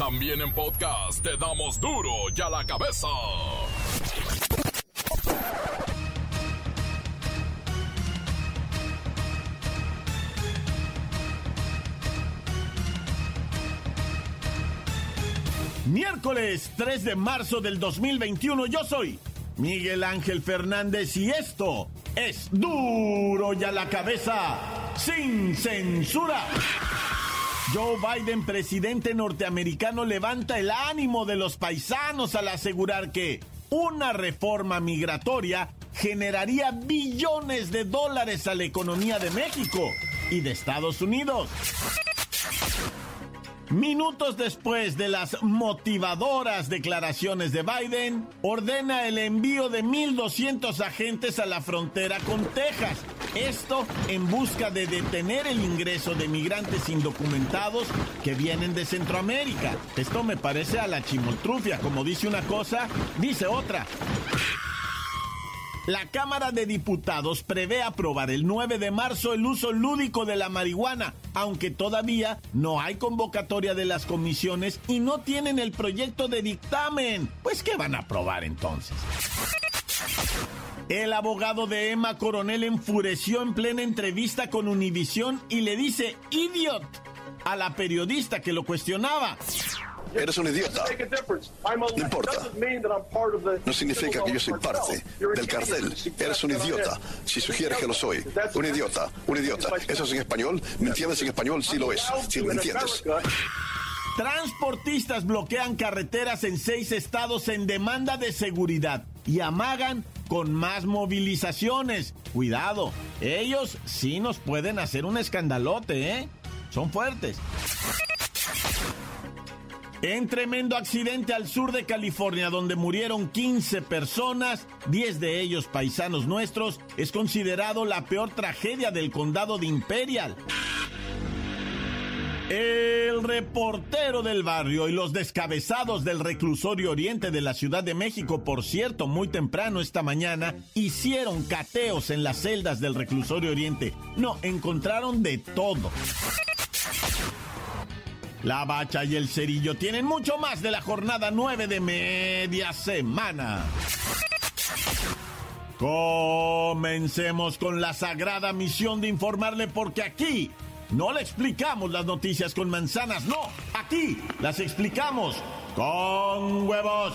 También en podcast te damos duro y a la cabeza. Miércoles 3 de marzo del 2021 yo soy Miguel Ángel Fernández y esto es duro y a la cabeza sin censura. Joe Biden, presidente norteamericano, levanta el ánimo de los paisanos al asegurar que una reforma migratoria generaría billones de dólares a la economía de México y de Estados Unidos. Minutos después de las motivadoras declaraciones de Biden, ordena el envío de 1.200 agentes a la frontera con Texas. Esto en busca de detener el ingreso de migrantes indocumentados que vienen de Centroamérica. Esto me parece a la chimoltrufia. Como dice una cosa, dice otra. La Cámara de Diputados prevé aprobar el 9 de marzo el uso lúdico de la marihuana, aunque todavía no hay convocatoria de las comisiones y no tienen el proyecto de dictamen. Pues, ¿qué van a aprobar entonces? El abogado de Emma Coronel enfureció en plena entrevista con Univisión y le dice idiot a la periodista que lo cuestionaba. Eres un idiota. No importa. No significa que yo soy parte del cartel. Eres un idiota. Si sugieres que lo soy. Un idiota. Un idiota. ¿Eso es en español? ¿Me entiendes en español? Sí lo es. Sí lo entiendes. Transportistas bloquean carreteras en seis estados en demanda de seguridad y amagan con más movilizaciones. Cuidado, ellos sí nos pueden hacer un escandalote, ¿eh? Son fuertes. En tremendo accidente al sur de California, donde murieron 15 personas, 10 de ellos paisanos nuestros, es considerado la peor tragedia del condado de Imperial. El reportero del barrio y los descabezados del reclusorio oriente de la Ciudad de México, por cierto, muy temprano esta mañana, hicieron cateos en las celdas del reclusorio oriente. No, encontraron de todo. La Bacha y el Cerillo tienen mucho más de la jornada 9 de media semana. Comencemos con la sagrada misión de informarle porque aquí no le explicamos las noticias con manzanas, no, aquí las explicamos con huevos.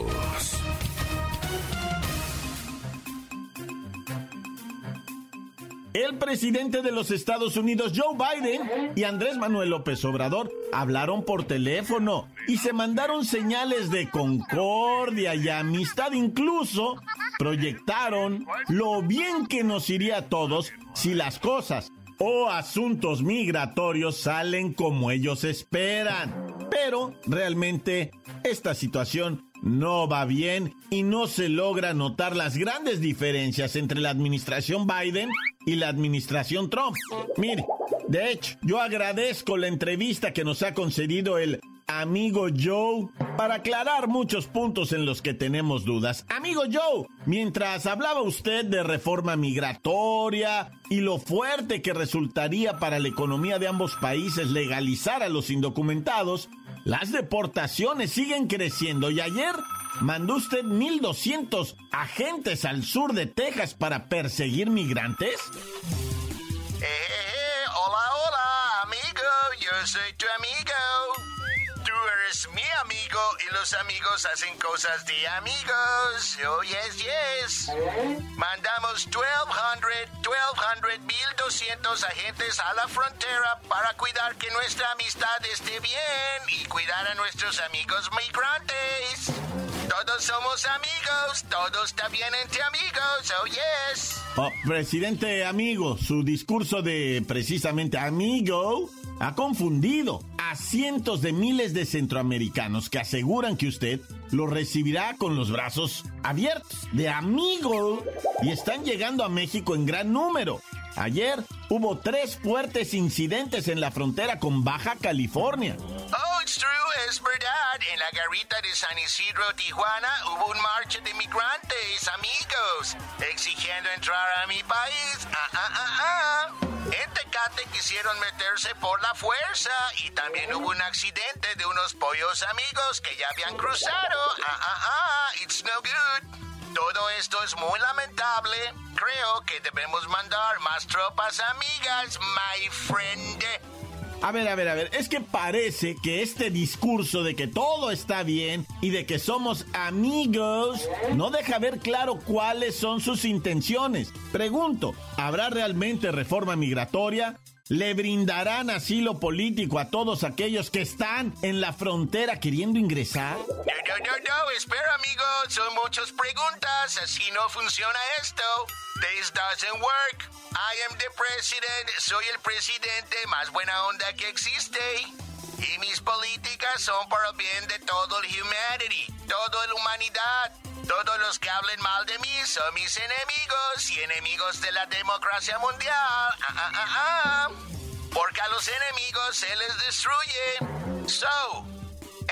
El presidente de los Estados Unidos, Joe Biden, y Andrés Manuel López Obrador hablaron por teléfono y se mandaron señales de concordia y amistad. Incluso proyectaron lo bien que nos iría a todos si las cosas o asuntos migratorios salen como ellos esperan. Pero realmente esta situación no va bien y no se logra notar las grandes diferencias entre la administración Biden y la administración Trump. Mire, de hecho, yo agradezco la entrevista que nos ha concedido el amigo Joe para aclarar muchos puntos en los que tenemos dudas. Amigo Joe, mientras hablaba usted de reforma migratoria y lo fuerte que resultaría para la economía de ambos países legalizar a los indocumentados, las deportaciones siguen creciendo y ayer mandó usted 1.200 agentes al sur de Texas para perseguir migrantes. Eh, eh, hola, hola, amigo, yo soy tu amigo. Mi amigo y los amigos hacen cosas de amigos. Oh, yes, yes. Mandamos 1200, 1200, 1200 agentes a la frontera para cuidar que nuestra amistad esté bien y cuidar a nuestros amigos migrantes. Todos somos amigos, todos bien entre amigos, oh yes. Oh, presidente amigo, su discurso de precisamente amigo ha confundido a cientos de miles de centroamericanos que aseguran que usted los recibirá con los brazos abiertos, de amigo, y están llegando a México en gran número. Ayer hubo tres fuertes incidentes en la frontera con Baja California. Oh, it's true, es verdad. En la garita de San Isidro, Tijuana, hubo un marcha de migrantes, amigos, exigiendo entrar a mi país. Ah, ah, ah, ah. En Tecate quisieron meterse por la fuerza y también hubo un accidente de unos pollos amigos que ya habían cruzado. Ah, ah, ah, it's no good. Esto es muy lamentable. Creo que debemos mandar más tropas amigas, my friend. A ver, a ver, a ver, es que parece que este discurso de que todo está bien y de que somos amigos no deja ver claro cuáles son sus intenciones. Pregunto, ¿habrá realmente reforma migratoria? ¿Le brindarán asilo político a todos aquellos que están en la frontera queriendo ingresar? No, no, no, no, espera, amigo. Son muchas preguntas. Así no funciona esto. This doesn't work. I am the president. Soy el presidente más buena onda que existe. Y mis políticas son para el bien de todo el humanity, toda la humanidad. Todos los que hablen mal de mí son mis enemigos y enemigos de la democracia mundial. Ah, ah, ah. Porque a los enemigos se les destruye. So,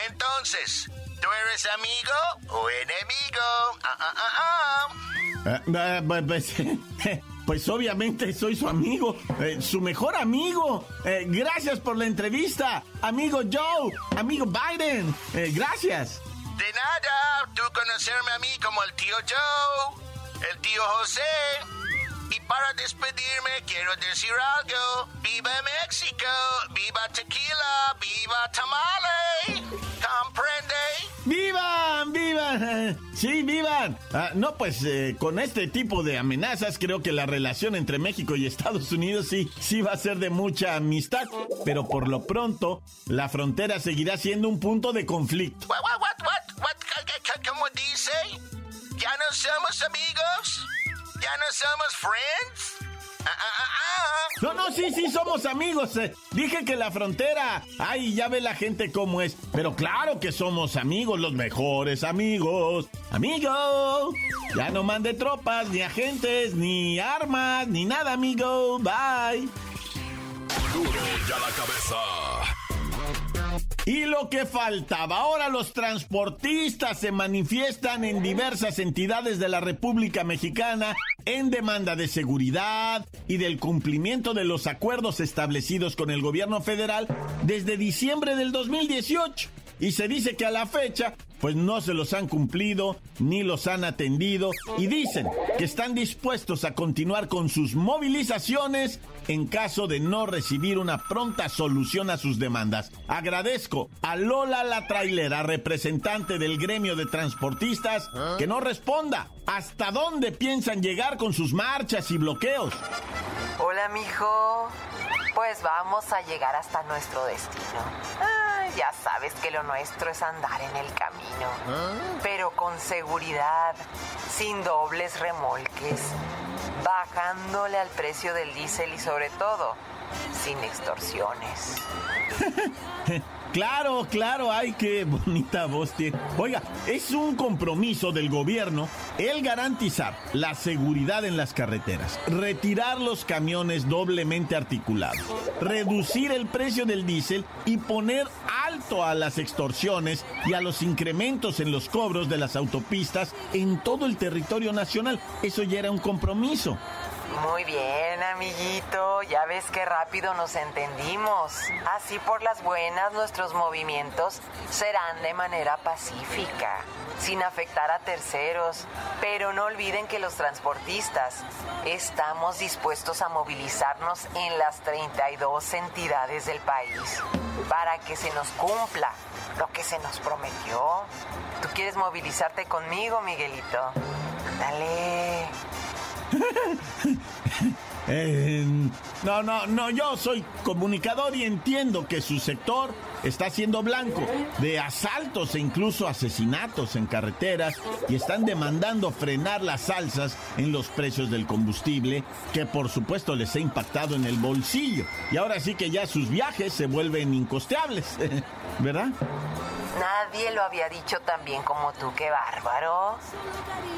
entonces, ¿tú eres amigo o enemigo? Eh, eh, pues, pues obviamente soy su amigo, eh, su mejor amigo. Gracias por la entrevista, amigo Joe, amigo Biden. Gracias. De nada, tú conocerme a mí como el tío Joe, el tío José. Y para despedirme quiero decir algo. ¡Viva México! ¡Viva tequila! ¡Viva tamale! ¿Comprende? ¡Vivan! ¡Vivan! Sí, vivan. Ah, no, pues eh, con este tipo de amenazas creo que la relación entre México y Estados Unidos sí, sí va a ser de mucha amistad. Pero por lo pronto, la frontera seguirá siendo un punto de conflicto. What, somos amigos? ¿Ya no somos friends? Ah, ah, ah. No, no, sí, sí, somos amigos. eh. Dije que la frontera. Ay, ya ve la gente cómo es. Pero claro que somos amigos, los mejores amigos. Amigo. Ya no mande tropas, ni agentes, ni armas, ni nada, amigo. Bye. Duro ya la cabeza. Y lo que faltaba, ahora los transportistas se manifiestan en diversas entidades de la República Mexicana en demanda de seguridad y del cumplimiento de los acuerdos establecidos con el gobierno federal desde diciembre del 2018. Y se dice que a la fecha, pues no se los han cumplido ni los han atendido y dicen que están dispuestos a continuar con sus movilizaciones en caso de no recibir una pronta solución a sus demandas. Agradezco a Lola la trailera, representante del gremio de transportistas, que no responda. ¿Hasta dónde piensan llegar con sus marchas y bloqueos? Hola, mijo. Pues vamos a llegar hasta nuestro destino. Ya sabes que lo nuestro es andar en el camino. Pero con seguridad, sin dobles remolques, bajándole al precio del diésel y sobre todo, sin extorsiones. Claro, claro, ay, qué bonita voz tiene. Oiga, es un compromiso del gobierno el garantizar la seguridad en las carreteras, retirar los camiones doblemente articulados, reducir el precio del diésel y poner alto a las extorsiones y a los incrementos en los cobros de las autopistas en todo el territorio nacional. Eso ya era un compromiso. Muy bien, amiguito. Ya ves qué rápido nos entendimos. Así por las buenas nuestros movimientos serán de manera pacífica, sin afectar a terceros. Pero no olviden que los transportistas estamos dispuestos a movilizarnos en las 32 entidades del país para que se nos cumpla lo que se nos prometió. ¿Tú quieres movilizarte conmigo, Miguelito? Dale. Eh, no, no, no, yo soy comunicador y entiendo que su sector está siendo blanco de asaltos e incluso asesinatos en carreteras y están demandando frenar las salsas en los precios del combustible, que por supuesto les ha impactado en el bolsillo. Y ahora sí que ya sus viajes se vuelven incosteables, ¿verdad? Nadie lo había dicho tan bien como tú, qué bárbaro.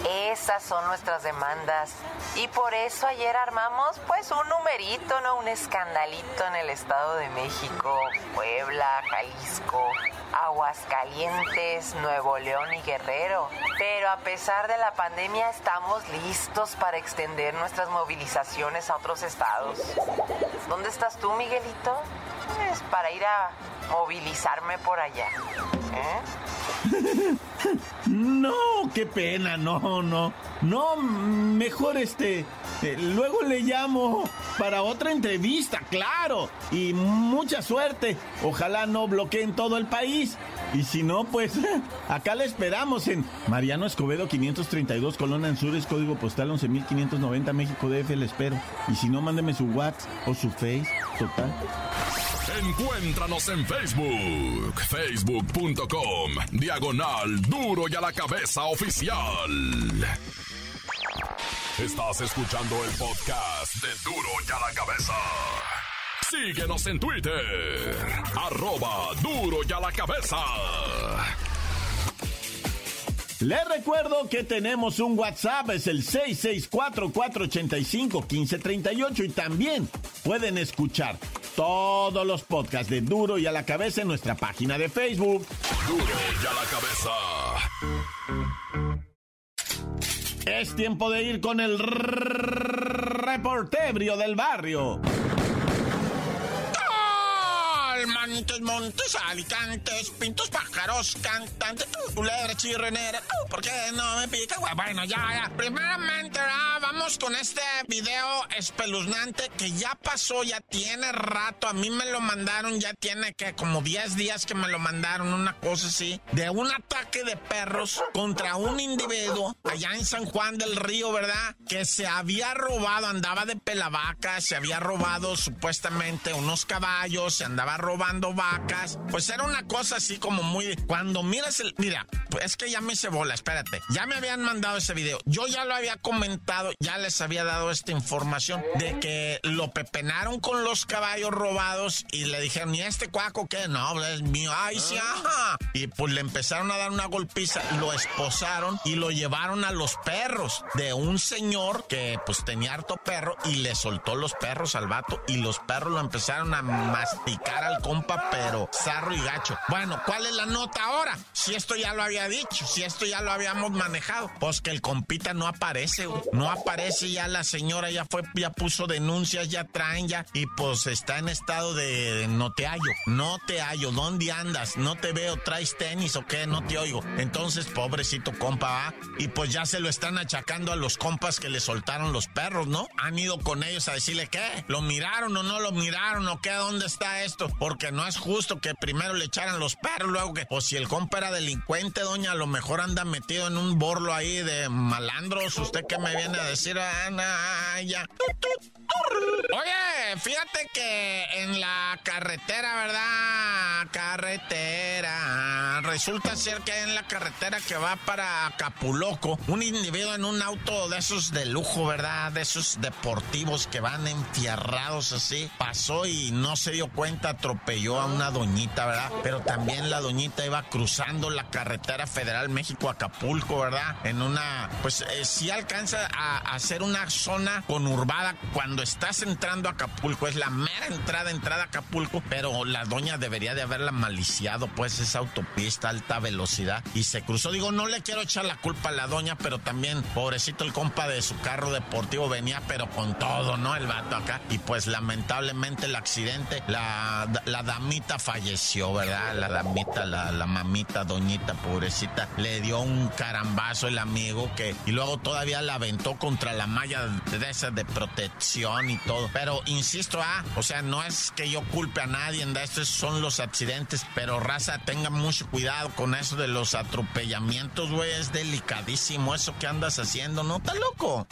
Esas son nuestras demandas. Y por eso ayer armamos pues un numerito, ¿no? Un escandalito en el Estado de México, Puebla, Jalisco, Aguascalientes, Nuevo León y Guerrero. Pero a pesar de la pandemia estamos listos para extender nuestras movilizaciones a otros estados. ¿Dónde estás tú, Miguelito? Es pues, para ir a movilizarme por allá. No, qué pena, no, no. No, mejor este. Eh, luego le llamo para otra entrevista, claro. Y mucha suerte. Ojalá no bloqueen todo el país. Y si no, pues acá le esperamos en Mariano Escobedo 532, Colona en Sur, código postal 11590, México DF, le espero. Y si no, mándeme su WhatsApp o su Face, total. Encuéntranos en Facebook, facebook.com, diagonal duro y a la cabeza oficial. Estás escuchando el podcast de duro y a la cabeza. Síguenos en Twitter, arroba duro y a la cabeza. Les recuerdo que tenemos un WhatsApp, es el 664-485-1538 y también pueden escuchar todos los podcasts de Duro y a la cabeza en nuestra página de Facebook. Duro y a la cabeza. Es tiempo de ir con el reportebrio del barrio. Montes, montes, alicantes, pintos, pájaros, cantantes, culebra, chirrenera, ¿por qué no me pica? Bueno, ya, ya. Primeramente, vamos con este video espeluznante que ya pasó, ya tiene rato. A mí me lo mandaron, ya tiene que como 10 días que me lo mandaron, una cosa así, de un ataque de perros contra un individuo allá en San Juan del Río, ¿verdad? Que se había robado, andaba de pelavaca, se había robado supuestamente unos caballos, se andaba robando vacas. Pues era una cosa así como muy. Cuando miras el. Mira, pues es que ya me hice bola, espérate. Ya me habían mandado ese video. Yo ya lo había comentado, ya les había dado esta información de que lo pepenaron con los caballos robados y le dijeron, ¿y este cuaco qué? No, es mío. Ay, sí, ajá. Y pues le empezaron a dar una golpiza, lo esposaron y lo llevaron a los perros de un señor que pues tenía harto perro y le soltó los perros al vato y los perros lo empezaron a masticar al compa, pero zarro y gacho. Bueno, ¿cuál es la nota ahora? Si esto ya lo había dicho, si esto ya lo habíamos manejado, pues que el compita no aparece, No aparece ya la señora, ya fue, ya puso denuncias, ya traen ya, y pues está en estado de, no te hallo, no te hallo, ¿dónde andas? No te veo, traes tenis o qué, no te oigo. Entonces, pobrecito compa, ¿va? Y pues ya se lo están achacando a los compas que le soltaron los perros, ¿no? Han ido con ellos a decirle, ¿qué? ¿Lo miraron o no lo miraron o qué? ¿Dónde está esto? Porque no es justo que primero le echaran los perros, luego que, o si el compa era delincuente, doña, a lo mejor anda metido en un borlo ahí de malandros. ¿Usted qué me viene a decir, Ana? Ya. Oye, fíjate que en la carretera, ¿verdad? Carretera. Resulta ser que en la carretera que va para Acapulco, un individuo en un auto de esos de lujo, ¿verdad? De esos deportivos que van enfierrados así, pasó y no se dio cuenta, atropelló a una doñita, ¿verdad? Pero también la doñita iba cruzando la carretera federal México-Acapulco, ¿verdad? En una, pues eh, sí alcanza a, a ser una zona conurbada cuando estás entrando a Acapulco, es la mera entrada, entrada a Acapulco, pero la doña debería de haberla maliciado, pues esa autopista, alta velocidad, y se cruzó. Digo, no le quiero echar la culpa a la doña, pero también, pobrecito el compa de su carro deportivo venía, pero con todo, ¿no? El vato acá. Y pues lamentablemente el accidente, la, la damita falleció, ¿verdad? La damita, la, la mamita, doñita, pobrecita, le dio un carambazo el amigo que, y luego todavía la aventó contra la malla de esa de protección y todo. Pero insisto, ah, o sea, no es que yo culpe a nadie, estos son los accidentes, pero raza, tenga mucho cuidado con eso de los atropellamientos, güey, es delicadísimo eso que andas haciendo, ¿no? ¿Está loco?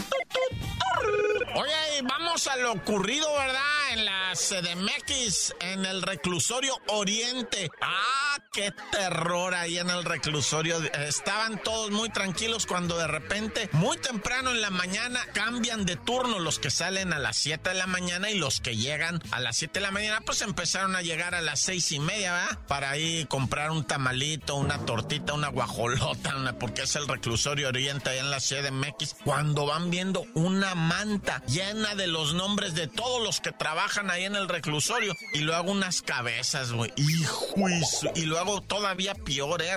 Oye, vamos a lo ocurrido, ¿verdad? En la CDMX, en el reclusorio Oriente. ¡Ah, qué terror ahí en el reclusorio! Estaban todos muy tranquilos cuando de repente, muy temprano en la mañana, cambian de turno los que salen a las 7 de la mañana y los que llegan a las 7 de la mañana, pues empezaron a llegar a las seis y media, ¿verdad? Para ahí comprar un tamalito, una tortita, una guajolota, porque es el reclusorio Oriente ahí en la CDMX. Cuando van viendo una manta llena de los nombres de todos los que trabajan ahí en el reclusorio. Y luego unas cabezas, güey. Hijo, y luego todavía peor, ¿eh?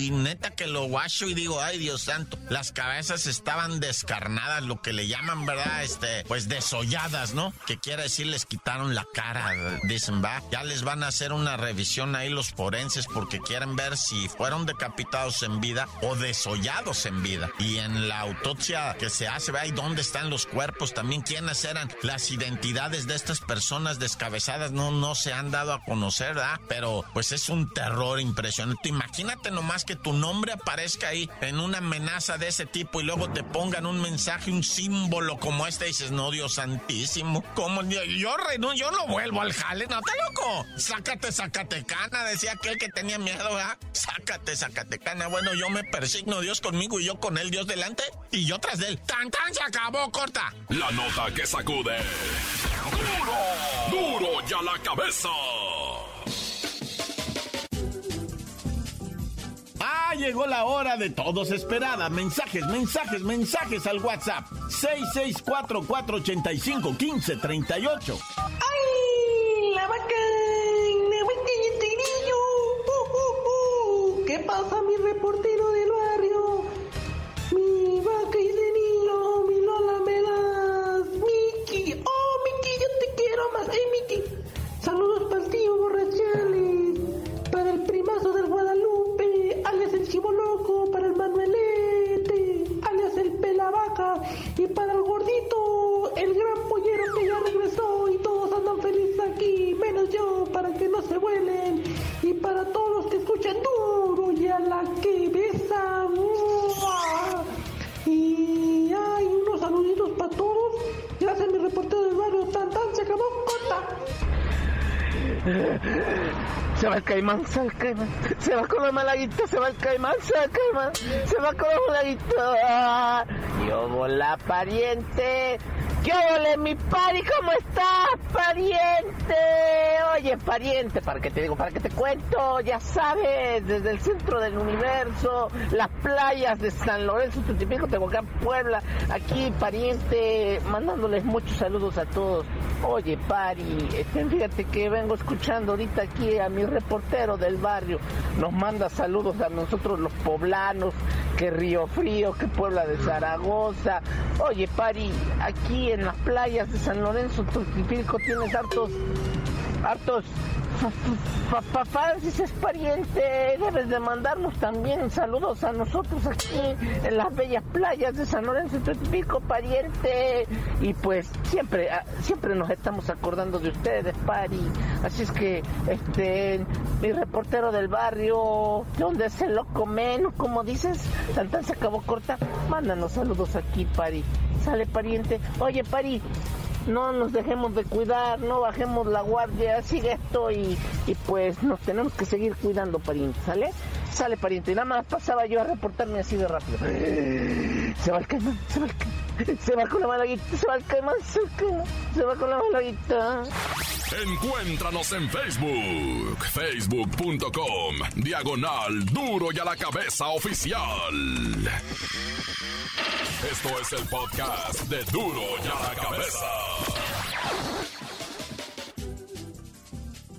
y neta que lo guacho y digo, ay Dios santo. Las cabezas estaban descarnadas, lo que le llaman, ¿verdad? Este, pues desolladas, ¿no? Que quiere decir les quitaron la cara, dicen, va. Ya les van a hacer una revisión ahí los forenses porque quieren ver si fueron decapitados en vida o desollados en vida. Y en la autopsia que se hace, ¿verdad? ¿Y dónde están los cuerpos? También quiénes eran las identidades de estas personas descabezadas no, no se han dado a conocer, ¿verdad? Pero pues es un terror impresionante. Imagínate nomás que tu nombre aparezca ahí en una amenaza de ese tipo y luego te pongan un mensaje, un símbolo como este y dices, no, Dios santísimo, ¿cómo? Yo, yo, yo no vuelvo al jale, ¿no? ¿Está loco? Sácate, Zacatecana, decía aquel que tenía miedo, ¿verdad? Sácate, Zacatecana. Bueno, yo me persigno, Dios conmigo y yo con él, Dios delante y yo tras de él. ¡Tan, tan! Se acabó, corta. La nota que sacude. ¡Duro! ¡Duro ya la cabeza! Ah, llegó la hora de todos esperada. Mensajes, mensajes, mensajes al WhatsApp. 664-485-1538. ¡Ay! La vaca, la vaca y el tigrillo. Uh, uh, uh. ¿Qué pasa, mi reportero caimán, se va el caimán. Se va con la malaguita, se va el caimán, se va el caimán. Se va con la malaguita. Yo vola pariente. ¿Qué ole, mi pari? ¿Cómo estás, pariente? Oye, pariente, para que te digo, para que te cuento, ya sabes, desde el centro del universo, las playas de San Lorenzo, Tutipico, Tehuacán, Puebla, aquí, pariente, mandándoles muchos saludos a todos. Oye, pari, este, fíjate que vengo escuchando ahorita aquí a mi reportero del barrio, nos manda saludos a nosotros los poblanos, que Río Frío, que Puebla de Zaragoza. Oye, pari, aquí en las playas de San Lorenzo, Tutipico, tienes hartos, hartos Francis es pariente, debes de mandarnos también saludos a nosotros aquí en las bellas playas de San Lorenzo Pico, pariente. Y pues siempre, ah, siempre nos estamos acordando de ustedes, pari. Así es que, este, mi reportero del barrio, donde se lo comen, como dices, Santán se acabó corta, mándanos saludos aquí, pari. Sale pariente. Oye, pari, no nos dejemos de cuidar, no bajemos la guardia, sigue esto y, y pues nos tenemos que seguir cuidando, pariente, ¿sale? Sale, pariente. Y nada más pasaba yo a reportarme así de rápido. Se va el caimán, se va el caimán, se va con la malaguita, se va el caimán, se va, el caimán, se va con la malaguita. Encuéntranos en Facebook, facebook.com, diagonal duro y a la cabeza oficial. Esto es el podcast de duro y a la cabeza.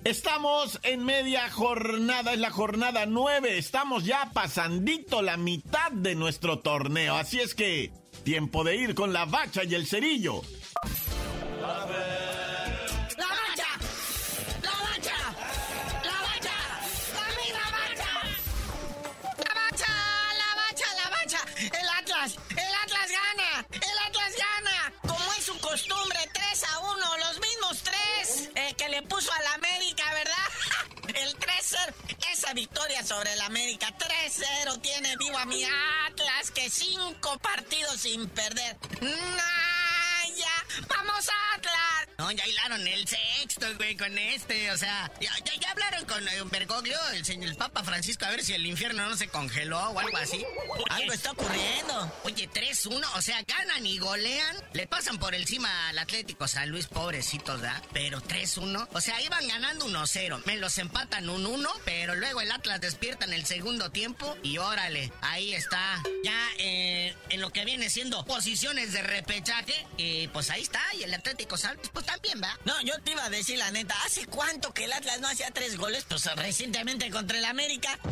Estamos en media jornada, es la jornada 9. Estamos ya pasandito la mitad de nuestro torneo. Así es que, tiempo de ir con la bacha y el cerillo. ¡La victoria sobre el América, 3-0 tiene vivo a mi Atlas, que cinco partidos sin perder. Naya ¡Vamos Atlas! No, ya hilaron el sexto, güey, con este. O sea, ya, ya, hablaron con eh, Bergoglio, el señor el Papa Francisco, a ver si el infierno no se congeló o algo así. Algo está ocurriendo. Oye, 3-1, o sea, ganan y golean. Le pasan por encima al Atlético San Luis, pobrecitos, ¿verdad? Pero 3-1. O sea, iban ganando 1-0. Me los empatan un 1, pero luego el Atlas despierta en el segundo tiempo y órale, ahí está. Ya eh, en lo que viene siendo posiciones de repechaje, y pues ahí está. Y el Atlético San Luis, pues también, ¿va? No, yo te iba a decir la neta, ¿hace cuánto que el Atlas no hacía tres goles? Pues recientemente contra el América.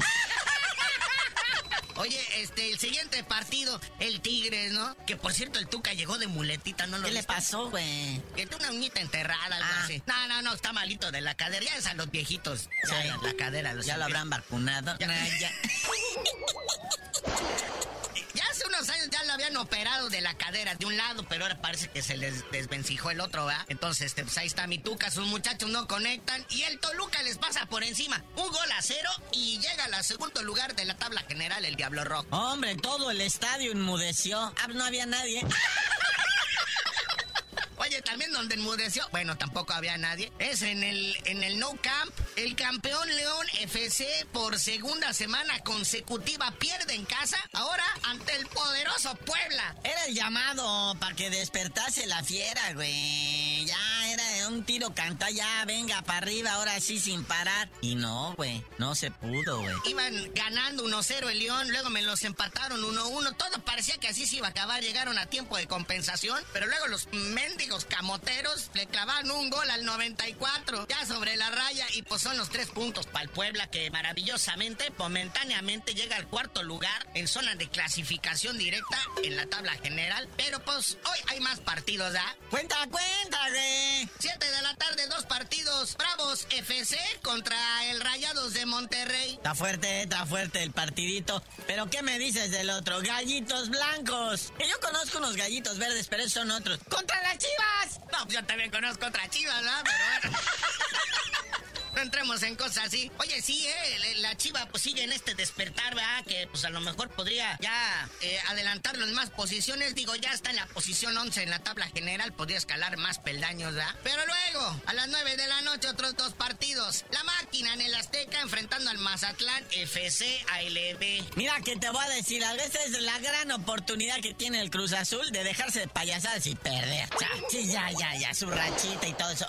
Oye, este, el siguiente partido, el Tigres, ¿no? Que por cierto, el Tuca llegó de muletita, ¿no lo ¿Qué le pasó, güey? Que tiene una uñita enterrada, algo ah. así. No, no, no, está malito de la cadera. Ya es a los viejitos. Ya, la cadera. Los ya lo habrán vacunado. Ya. ya. ya lo habían operado de la cadera de un lado, pero ahora parece que se les desvencijó el otro, ¿verdad? Entonces, este, pues ahí está mi tuca, sus muchachos no conectan y el Toluca les pasa por encima. Un gol a cero y llega al segundo lugar de la tabla general el Diablo Rojo. Hombre, todo el estadio enmudeció. Ah, no había nadie. Oye, también donde enmudeció, bueno, tampoco había nadie, es en el, en el No Camp. El campeón León FC por segunda semana consecutiva pierde en casa, ahora ante el poderoso Puebla. Era el llamado para que despertase la fiera, güey. Ya era un tiro canta, ya venga para arriba, ahora sí sin parar. Y no, güey, no se pudo, güey. Iban ganando 1-0 el León, luego me los empataron 1-1. Todo parecía que así se iba a acabar, llegaron a tiempo de compensación, pero luego los mendigos camoteros le clavaron un gol al 94, ya sobre la raya, y pues son los tres puntos para el Puebla que maravillosamente, momentáneamente llega al cuarto lugar en zona de clasificación directa en la tabla general. Pero pues hoy hay más partidos, ¿ah? Cuenta, cuenta, güey. Siete de la tarde, dos partidos. Bravos FC contra el Rayados de Monterrey. Está fuerte, está fuerte el partidito. Pero ¿qué me dices del otro? Gallitos blancos. Que yo conozco unos gallitos verdes, pero esos son otros. ¡Contra la chiva! No, pues yo también conozco otra chiva, ¿no? Pero bueno. no entremos en cosas así. Oye, sí, eh, la Chiva pues sigue en este despertar, ¿verdad? Que pues a lo mejor podría ya eh, adelantarlo en más posiciones. Digo, ya está en la posición 11 en la tabla general, podría escalar más peldaños, ¿verdad? Pero luego, a las 9 de la noche, otros dos partidos. La máquina en el Azteca enfrentando al Mazatlán FC ALB. Mira que te voy a decir, a veces es la gran oportunidad que tiene el Cruz Azul de dejarse de payasadas y perder. Ya, sí, ya, ya, ya, su rachita y todo eso.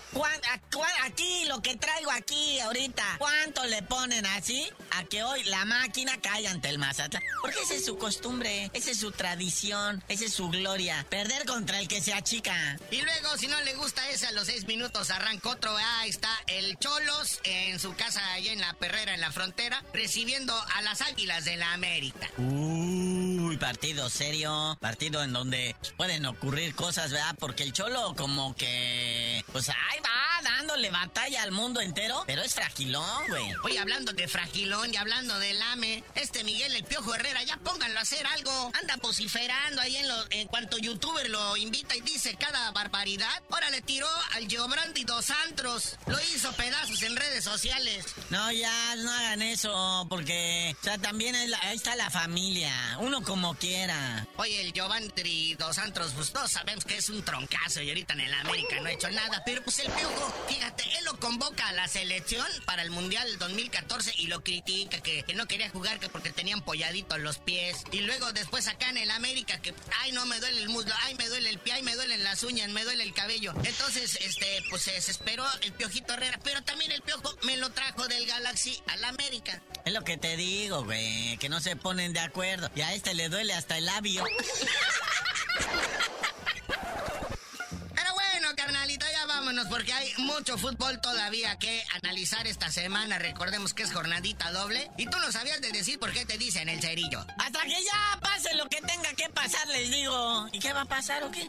aquí, lo que traigo aquí ahorita. ¿Cuánto le ponen así a que hoy la máquina caiga ante el Mazatlán? Porque esa es su costumbre, esa es su tradición, esa es su gloria. Perder contra el que se achica. Y luego, si no le gusta ese, a los seis minutos arranca otro. Ahí está el Cholos en su casa allá en la Perrera, en la frontera, recibiendo a las Águilas de la América. Uy, partido serio, partido en donde pueden ocurrir cosas, ¿verdad? Porque el Cholo como que... Pues ahí va, dándole batalla al mundo entero, pero es fragilón, güey. Oye, hablando de fragilón y hablando del AME, este Miguel el Piojo Herrera, ya pónganlo a hacer algo. Anda vociferando ahí en, lo, en cuanto youtuber lo invita y dice cada barbaridad. Ahora le tiró al Giobrandi dos antros. Lo hizo pedazos en redes sociales. No, ya no hagan eso, porque, o sea, también ahí está la familia. Uno como quiera. Oye, el Giovanni dos antros, pues todos sabemos que es un troncazo y ahorita en el América no ha hecho nada. Pero pues el Piojo, fíjate, él lo convoca a la selección para el Mundial 2014 y lo critica, que, no quería jugar que porque tenían polladitos los pies. Y luego después acá en el América, que ay no me duele el muslo, ay me duele el pie, ay me duelen las uñas, me duele el cabello. Entonces, este, pues se desesperó el Piojito Herrera, pero también el Piojo me lo trajo del Galaxy al América. Es lo que te digo, güey, que no se ponen de acuerdo. Y a este le duele hasta el labio. mucho fútbol todavía que analizar esta semana. Recordemos que es jornadita doble. Y tú no sabías de decir por qué te dicen el cerillo. Hasta que ya pase lo que tenga que pasar, les digo. ¿Y qué va a pasar o qué?